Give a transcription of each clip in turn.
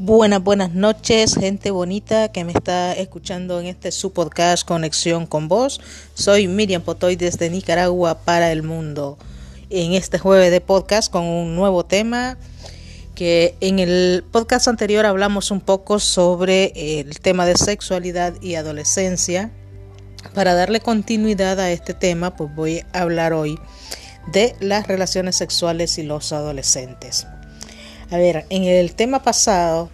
Buenas, buenas noches, gente bonita que me está escuchando en este su podcast Conexión con Vos. Soy Miriam Potoy desde Nicaragua para el mundo. En este jueves de podcast con un nuevo tema que en el podcast anterior hablamos un poco sobre el tema de sexualidad y adolescencia. Para darle continuidad a este tema, pues voy a hablar hoy de las relaciones sexuales y los adolescentes. A ver, en el tema pasado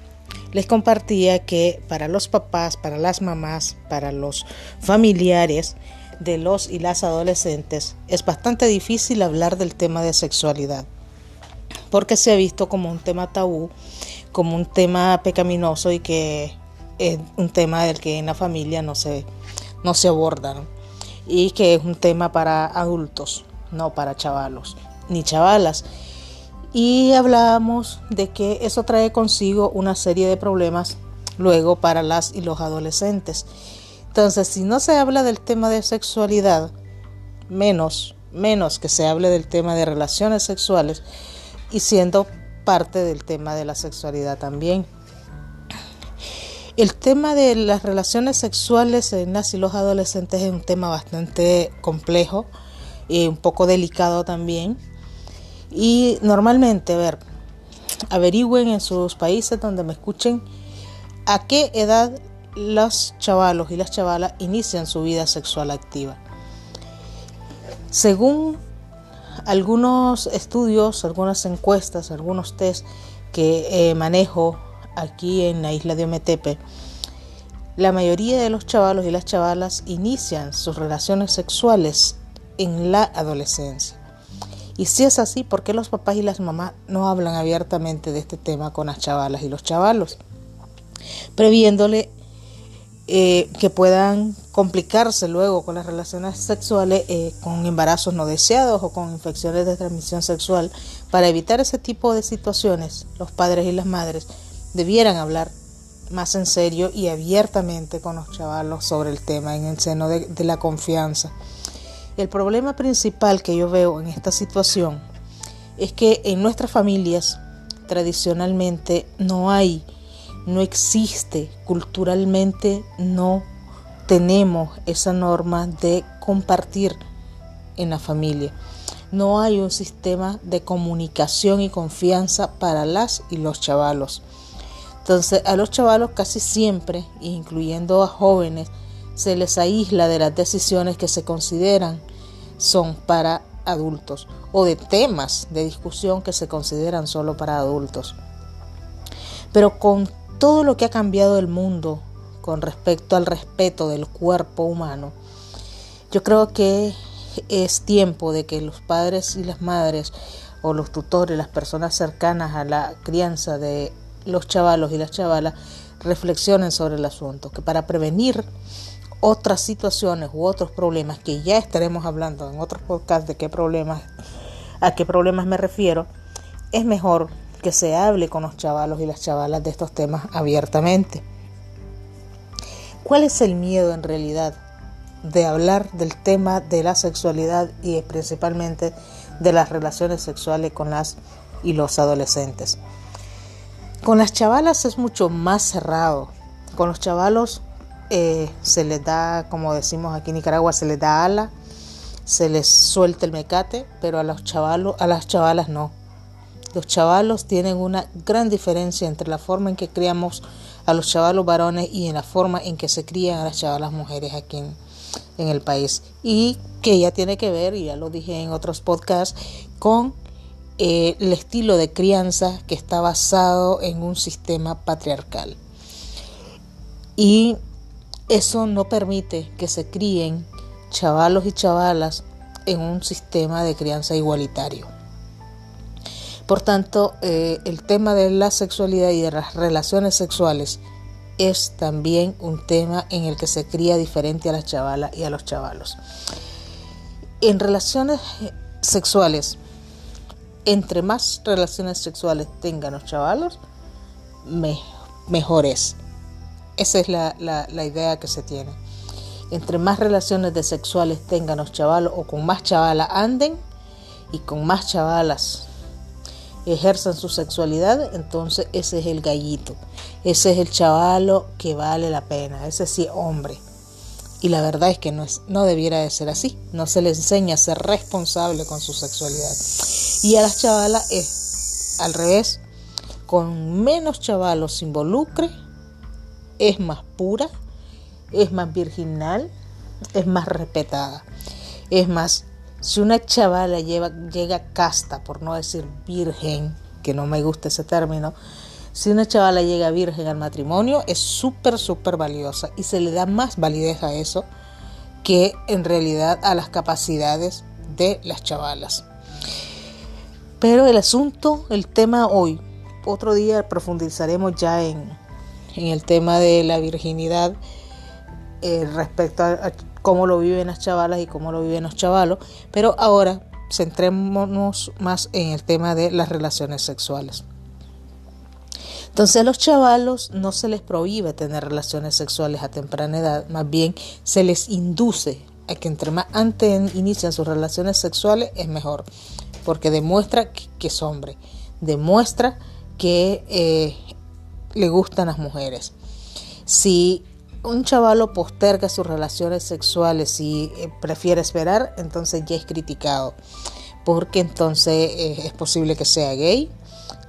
les compartía que para los papás, para las mamás, para los familiares de los y las adolescentes es bastante difícil hablar del tema de sexualidad porque se ha visto como un tema tabú, como un tema pecaminoso y que es un tema del que en la familia no se, no se aborda y que es un tema para adultos, no para chavalos ni chavalas y hablábamos de que eso trae consigo una serie de problemas luego para las y los adolescentes. Entonces, si no se habla del tema de sexualidad, menos, menos que se hable del tema de relaciones sexuales y siendo parte del tema de la sexualidad también. El tema de las relaciones sexuales en las y los adolescentes es un tema bastante complejo y un poco delicado también y normalmente, ver, averigüen en sus países donde me escuchen a qué edad los chavalos y las chavalas inician su vida sexual activa. Según algunos estudios, algunas encuestas, algunos test que eh, manejo aquí en la isla de Ometepe, la mayoría de los chavalos y las chavalas inician sus relaciones sexuales en la adolescencia. Y si es así, ¿por qué los papás y las mamás no hablan abiertamente de este tema con las chavalas y los chavalos? Previéndole eh, que puedan complicarse luego con las relaciones sexuales eh, con embarazos no deseados o con infecciones de transmisión sexual. Para evitar ese tipo de situaciones, los padres y las madres debieran hablar más en serio y abiertamente con los chavalos sobre el tema en el seno de la confianza. El problema principal que yo veo en esta situación es que en nuestras familias tradicionalmente no hay, no existe, culturalmente no tenemos esa norma de compartir en la familia. No hay un sistema de comunicación y confianza para las y los chavalos. Entonces a los chavalos casi siempre, incluyendo a jóvenes, se les aísla de las decisiones que se consideran son para adultos o de temas de discusión que se consideran solo para adultos. Pero con todo lo que ha cambiado el mundo con respecto al respeto del cuerpo humano, yo creo que es tiempo de que los padres y las madres o los tutores, las personas cercanas a la crianza de los chavalos y las chavalas reflexionen sobre el asunto, que para prevenir otras situaciones u otros problemas que ya estaremos hablando en otros podcasts de qué problemas, a qué problemas me refiero, es mejor que se hable con los chavalos y las chavalas de estos temas abiertamente. ¿Cuál es el miedo en realidad de hablar del tema de la sexualidad y principalmente de las relaciones sexuales con las y los adolescentes? Con las chavalas es mucho más cerrado. Con los chavalos eh, se les da, como decimos aquí en Nicaragua, se les da ala, se les suelta el mecate, pero a los chavalos, a las chavalas no. Los chavalos tienen una gran diferencia entre la forma en que criamos a los chavalos varones y en la forma en que se crían a las chavalas mujeres aquí en, el país. Y que ya tiene que ver, y ya lo dije en otros podcasts, con eh, el estilo de crianza que está basado en un sistema patriarcal. Y eso no permite que se críen chavalos y chavalas en un sistema de crianza igualitario. Por tanto, eh, el tema de la sexualidad y de las relaciones sexuales es también un tema en el que se cría diferente a las chavalas y a los chavalos. En relaciones sexuales, entre más relaciones sexuales tengan los chavalos, mejor es. Esa es la, la, idea que se tiene. Entre más relaciones de sexuales tengan los chavalos o con más chavalas anden y con más chavalas ejerzan su sexualidad, entonces ese es el gallito, ese es el chavalo que vale la pena, ese sí es hombre. Y la verdad es que no, es, no debiera de ser así, no se le enseña a ser responsable con su sexualidad. Y a las chavalas es al revés, con menos chavalos se involucre, es más pura, es más virginal, es más respetada. Es más, si una chavala lleva, llega casta, por no decir virgen, que no me gusta ese término, si una chavala llega virgen al matrimonio es súper, súper valiosa y se le da más validez a eso que en realidad a las capacidades de las chavalas. Pero el asunto, el tema hoy, otro día profundizaremos ya en, en el tema de la virginidad eh, respecto a cómo lo viven las chavalas y cómo lo viven los chavalos, pero ahora centrémonos más en el tema de las relaciones sexuales. Entonces a los chavalos no se les prohíbe tener relaciones sexuales a temprana edad, más bien se les induce a que entre más antes inician sus relaciones sexuales es mejor, porque demuestra que, es hombre, demuestra que eh, le gustan las mujeres. Si un chavalo posterga sus relaciones sexuales y eh, prefiere esperar, entonces ya es criticado. Porque entonces eh, es posible que sea gay,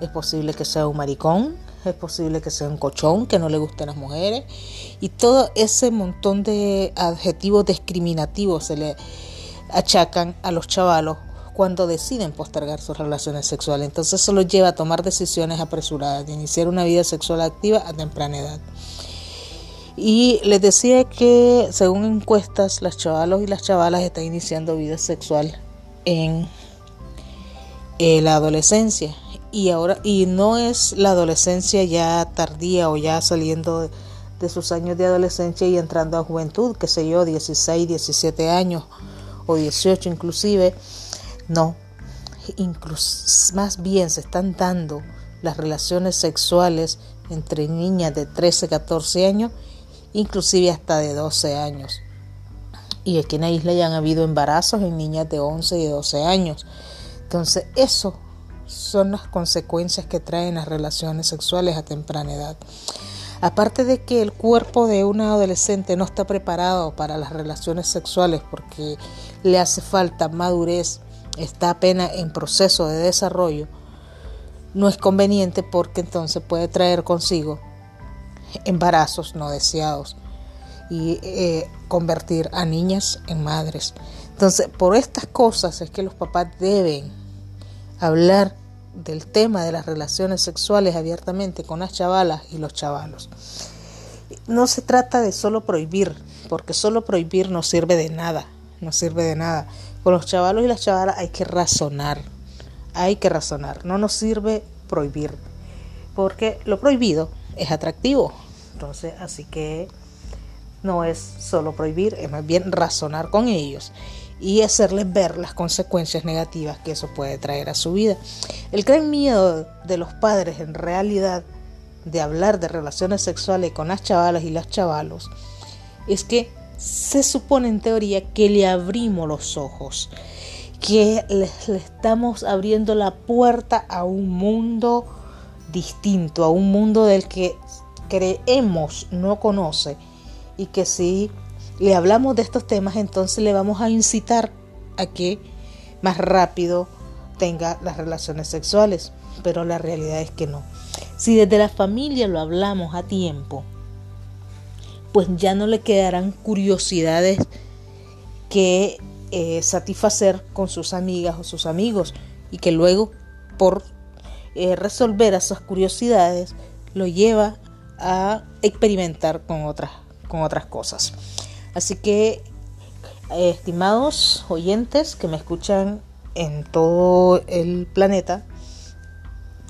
es posible que sea un maricón, es posible que sea un cochón, que no le gusten las mujeres. Y todo ese montón de adjetivos discriminativos se le achacan a los chavalos cuando deciden postergar sus relaciones sexuales. Entonces eso los lleva a tomar decisiones apresuradas, de iniciar una vida sexual activa a temprana edad. Y les decía que según encuestas, las chavalos y las chavalas están iniciando vida sexual en eh, la adolescencia. Y ahora, y no es la adolescencia ya tardía o ya saliendo de, de sus años de adolescencia y entrando a juventud, que sé yo, 16, 17 años o 18 inclusive. No, incluso más bien se están dando las relaciones sexuales entre niñas de 13, 14 años inclusive hasta de 12 años. Y aquí en la isla ya han habido embarazos en niñas de 11 y 12 años. Entonces, eso son las consecuencias que traen las relaciones sexuales a temprana edad. Aparte de que el cuerpo de una adolescente no está preparado para las relaciones sexuales porque le hace falta madurez, está apenas en proceso de desarrollo, no es conveniente porque entonces puede traer consigo embarazos no deseados y eh, convertir a niñas en madres. Entonces, por estas cosas es que los papás deben hablar del tema de las relaciones sexuales abiertamente con las chavalas y los chavalos. No se trata de solo prohibir, porque solo prohibir no sirve de nada, no sirve de nada. Con los chavalos y las chavalas hay que razonar, hay que razonar, no nos sirve prohibir, porque lo prohibido es atractivo, entonces, así que no es solo prohibir, es más bien razonar con ellos y hacerles ver las consecuencias negativas que eso puede traer a su vida. El gran miedo de los padres en realidad de hablar de relaciones sexuales con las chavalas y las chavalos es que se supone en teoría que le abrimos los ojos, que le, le estamos abriendo la puerta a un mundo distinto, a un mundo del que creemos no conoce y que si le hablamos de estos temas, entonces le vamos a incitar a que más rápido tenga las relaciones sexuales. Pero la realidad es que no. Si desde la familia lo hablamos a tiempo, pues ya no le quedarán curiosidades que eh, satisfacer con sus amigas o sus amigos y que luego por eh, resolver esas curiosidades lo lleva a experimentar con otras, con otras cosas. Así que, eh, estimados oyentes que me escuchan en todo el planeta,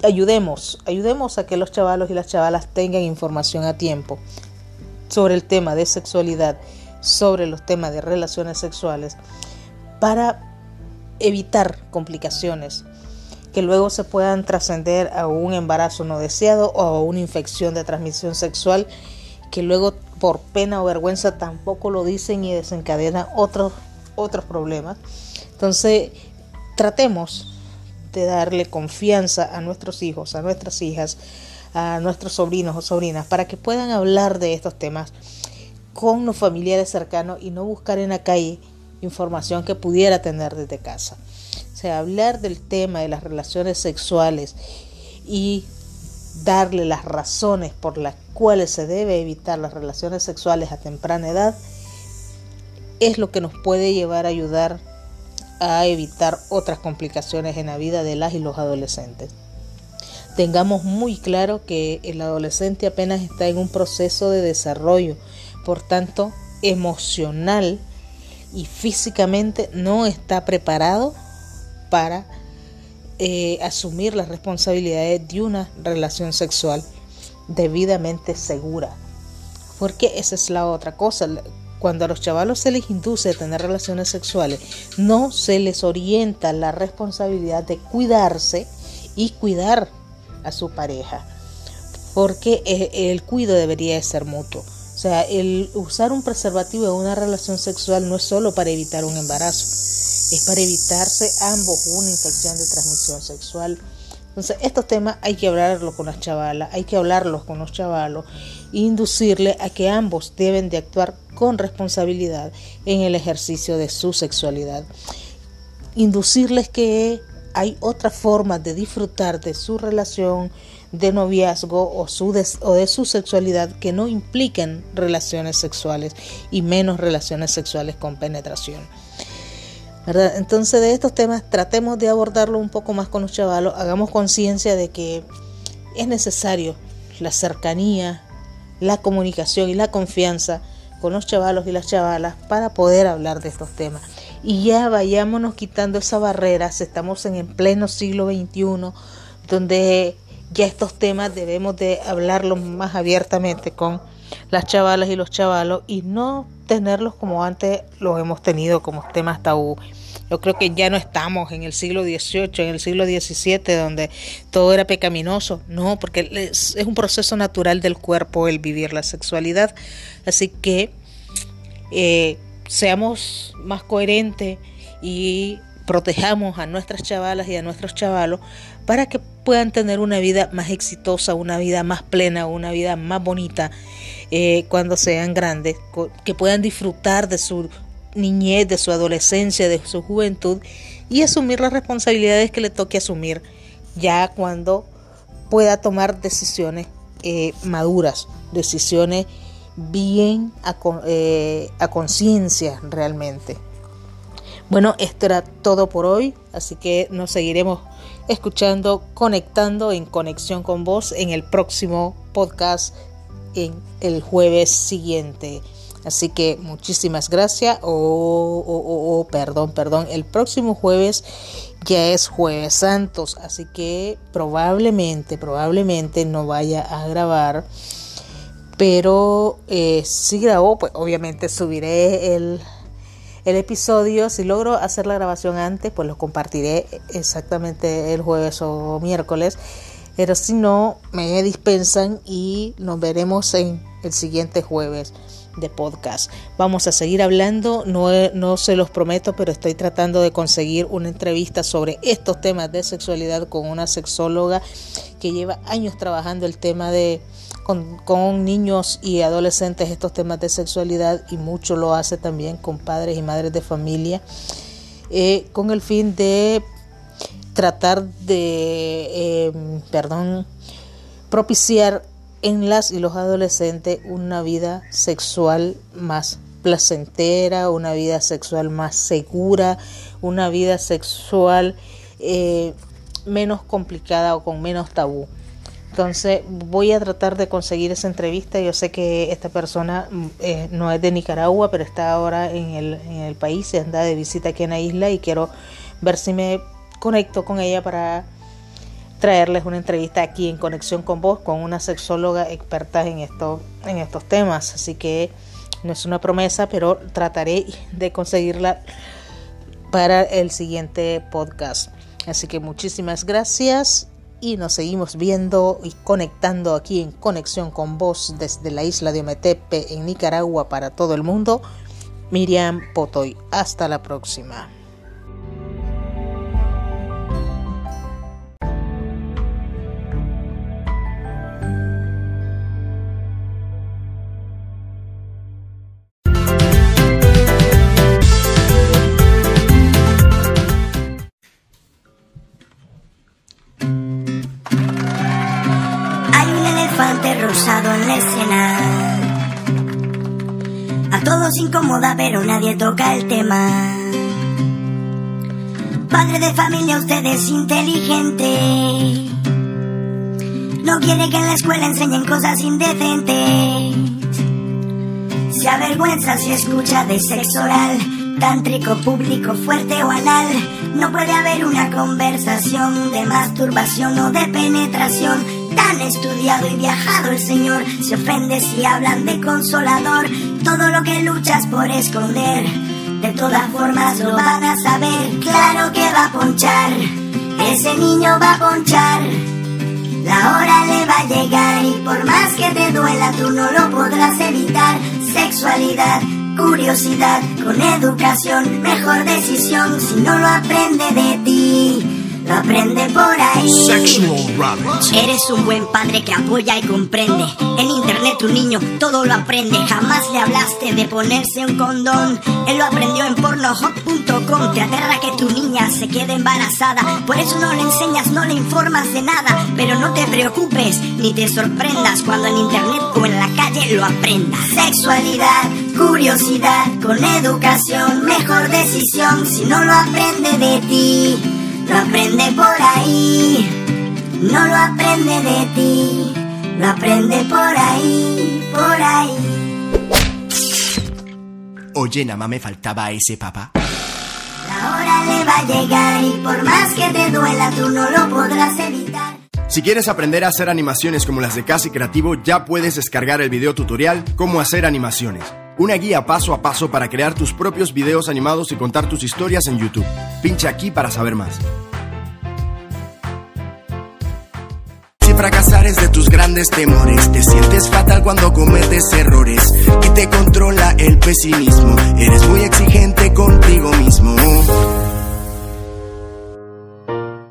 ayudemos, ayudemos a que los chavalos y las chavalas tengan información a tiempo sobre el tema de sexualidad, sobre los temas de relaciones sexuales, para evitar complicaciones que luego se puedan trascender a un embarazo no deseado o a una infección de transmisión sexual que luego por pena o vergüenza tampoco lo dicen y desencadenan otros, otros problemas. Entonces, tratemos de darle confianza a nuestros hijos, a nuestras hijas, a nuestros sobrinos o sobrinas, para que puedan hablar de estos temas con los familiares cercanos y no buscar en la calle información que pudiera tener desde casa. O sea, hablar del tema de las relaciones sexuales y darle las razones por las cuales se debe evitar las relaciones sexuales a temprana edad es lo que nos puede llevar a ayudar a evitar otras complicaciones en la vida de las y los adolescentes. Tengamos muy claro que el adolescente apenas está en un proceso de desarrollo, por tanto, emocional y físicamente no está preparado para eh, asumir las responsabilidades de una relación sexual debidamente segura. Porque esa es la otra cosa. Cuando a los chavalos se les induce a tener relaciones sexuales, no se les orienta la responsabilidad de cuidarse y cuidar a su pareja. Porque eh, el cuido debería ser mutuo. O sea, el usar un preservativo en una relación sexual no es solo para evitar un embarazo es para evitarse ambos una infección de transmisión sexual. Entonces, estos temas hay que hablarlos con las chavalas, hay que hablarlos con los chavalos e inducirle a que ambos deben de actuar con responsabilidad en el ejercicio de su sexualidad. Inducirles que hay otra forma de disfrutar de su relación de noviazgo o, su o de su sexualidad que no impliquen relaciones sexuales y menos relaciones sexuales con penetración. Entonces de estos temas tratemos de abordarlo un poco más con los chavalos, hagamos conciencia de que es necesario la cercanía, la comunicación y la confianza con los chavalos y las chavalas para poder hablar de estos temas. Y ya vayámonos quitando esa barrera, estamos en el pleno siglo XXI, donde ya estos temas debemos de hablarlos más abiertamente con las chavalas y los chavalos y no tenerlos como antes los hemos tenido como temas tabú. Yo creo que ya no estamos en el siglo XVIII, en el siglo XVII, donde todo era pecaminoso. No, porque es, un proceso natural del cuerpo el vivir la sexualidad. Así que eh, seamos más coherentes y protejamos a nuestras chavalas y a nuestros chavalos para que puedan tener una vida más exitosa, una vida más plena, una vida más bonita eh, cuando sean grandes, que puedan disfrutar de su niñez, de su adolescencia, de su juventud y asumir las responsabilidades que le toque asumir ya cuando pueda tomar decisiones eh, maduras, decisiones bien a, eh, a conciencia realmente. Bueno, esto era todo por hoy, así que nos seguiremos escuchando, conectando en conexión con vos en el próximo podcast en el jueves siguiente. Así que muchísimas gracias. O oh, perdón, perdón. El próximo jueves ya es jueves santos. Así que probablemente, probablemente no vaya a grabar. Pero eh, si grabo, pues obviamente subiré el, el episodio. Si logro hacer la grabación antes, pues lo compartiré exactamente el jueves o miércoles. Pero si no, me dispensan y nos veremos en el siguiente jueves de podcast. Vamos a seguir hablando, no, no se los prometo, pero estoy tratando de conseguir una entrevista sobre estos temas de sexualidad con una sexóloga que lleva años trabajando el tema de con, niños y adolescentes estos temas de sexualidad y mucho lo hace también con padres y madres de familia eh, con el fin de tratar de, eh, perdón, propiciar en las y los adolescentes una vida sexual más placentera, una vida sexual más segura, una vida sexual eh, menos complicada o con menos tabú. Entonces voy a tratar de conseguir esa entrevista. Yo sé que esta persona mm, eh, no es de Nicaragua, pero está ahora en el, en el país, se anda de visita aquí en la isla y quiero ver si me conecto con ella para traerles una entrevista aquí en conexión con vos con una sexóloga experta en esto, en estos temas. Así que no es una promesa, pero trataré de conseguirla para el siguiente podcast. Así que muchísimas gracias y nos seguimos viendo y conectando aquí en conexión con vos desde la isla de Ometepe en Nicaragua para todo el mundo. Miriam Potoy. Hasta la próxima. En la escena. A todos incomoda, pero nadie toca el tema. Padre de familia, usted es inteligente. No quiere que en la escuela enseñen cosas indecentes. Se avergüenza si escucha de sexo oral, tántrico, público, fuerte o anal. No puede haber una conversación de masturbación o de penetración. Tan estudiado y viajado el Señor se ofende si hablan de consolador. Todo lo que luchas por esconder, de todas formas lo van a saber. Claro que va a ponchar, ese niño va a ponchar. La hora le va a llegar y por más que te duela tú no lo podrás evitar. Sexualidad, curiosidad, con educación, mejor decisión si no lo aprende de ti. Lo aprende por ahí. Eres un buen padre que apoya y comprende. En internet tu niño todo lo aprende. Jamás le hablaste de ponerse un condón. Él lo aprendió en pornohop.com. Te aterra que tu niña se quede embarazada. Por eso no le enseñas, no le informas de nada. Pero no te preocupes ni te sorprendas cuando en internet o en la calle lo aprendas. Sexualidad, curiosidad, con educación, mejor decisión si no lo aprende de ti. Lo aprende por ahí, no lo aprende de ti, lo aprende por ahí, por ahí. Oye, nada más me faltaba ese papá. La hora le va a llegar y por más que te duela tú no lo podrás evitar. Si quieres aprender a hacer animaciones como las de Casi Creativo, ya puedes descargar el video tutorial Cómo hacer animaciones. Una guía paso a paso para crear tus propios videos animados y contar tus historias en YouTube. Pincha aquí para saber más. Si fracasar es de tus grandes temores, te sientes fatal cuando cometes errores y te controla el pesimismo. Eres muy exigente contigo mismo.